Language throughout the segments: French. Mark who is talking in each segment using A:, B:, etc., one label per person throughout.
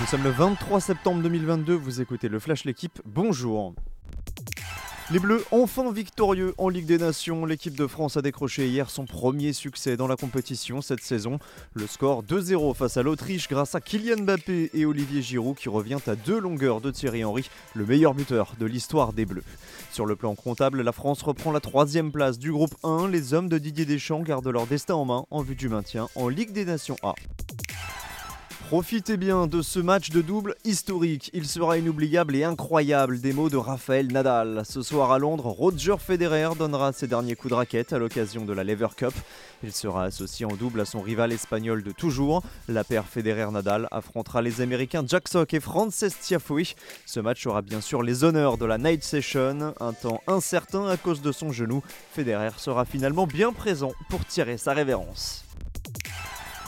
A: Nous sommes le 23 septembre 2022, vous écoutez le Flash L'équipe, bonjour les Bleus, enfin victorieux en Ligue des Nations, l'équipe de France a décroché hier son premier succès dans la compétition cette saison. Le score 2-0 face à l'Autriche grâce à Kylian Mbappé et Olivier Giroud qui revient à deux longueurs de Thierry Henry, le meilleur buteur de l'histoire des Bleus. Sur le plan comptable, la France reprend la troisième place du groupe 1. Les hommes de Didier Deschamps gardent leur destin en main en vue du maintien en Ligue des Nations A. Profitez bien de ce match de double historique. Il sera inoubliable et incroyable des mots de Raphaël Nadal. Ce soir à Londres, Roger Federer donnera ses derniers coups de raquette à l'occasion de la Lever Cup. Il sera associé en double à son rival espagnol de toujours. La paire Federer-Nadal affrontera les Américains Jack Sock et Frances Tiafoe. Ce match aura bien sûr les honneurs de la Night Session. Un temps incertain à cause de son genou, Federer sera finalement bien présent pour tirer sa révérence.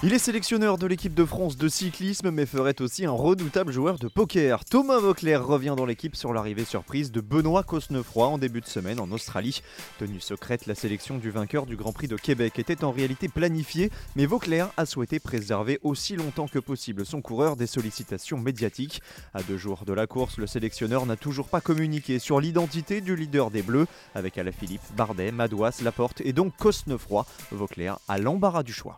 A: Il est sélectionneur de l'équipe de France de cyclisme, mais ferait aussi un redoutable joueur de poker. Thomas Vauclair revient dans l'équipe sur l'arrivée surprise de Benoît Cosnefroy en début de semaine en Australie. Tenue secrète, la sélection du vainqueur du Grand Prix de Québec était en réalité planifiée, mais Vauclair a souhaité préserver aussi longtemps que possible son coureur des sollicitations médiatiques. À deux jours de la course, le sélectionneur n'a toujours pas communiqué sur l'identité du leader des Bleus, avec Alaphilippe, Bardet, Madouas, Laporte et donc Cosnefroy. Vauclair a l'embarras du choix.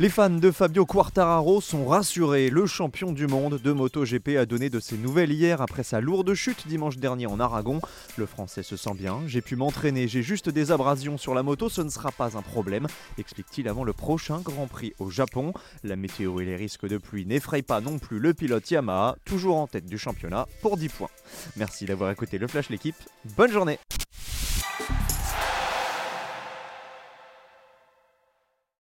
A: Les fans de Fabio Quartararo sont rassurés. Le champion du monde de MotoGP a donné de ses nouvelles hier après sa lourde chute dimanche dernier en Aragon. Le français se sent bien. J'ai pu m'entraîner, j'ai juste des abrasions sur la moto, ce ne sera pas un problème, explique-t-il avant le prochain Grand Prix au Japon. La météo et les risques de pluie n'effrayent pas non plus le pilote Yamaha, toujours en tête du championnat pour 10 points. Merci d'avoir écouté le Flash l'équipe. Bonne journée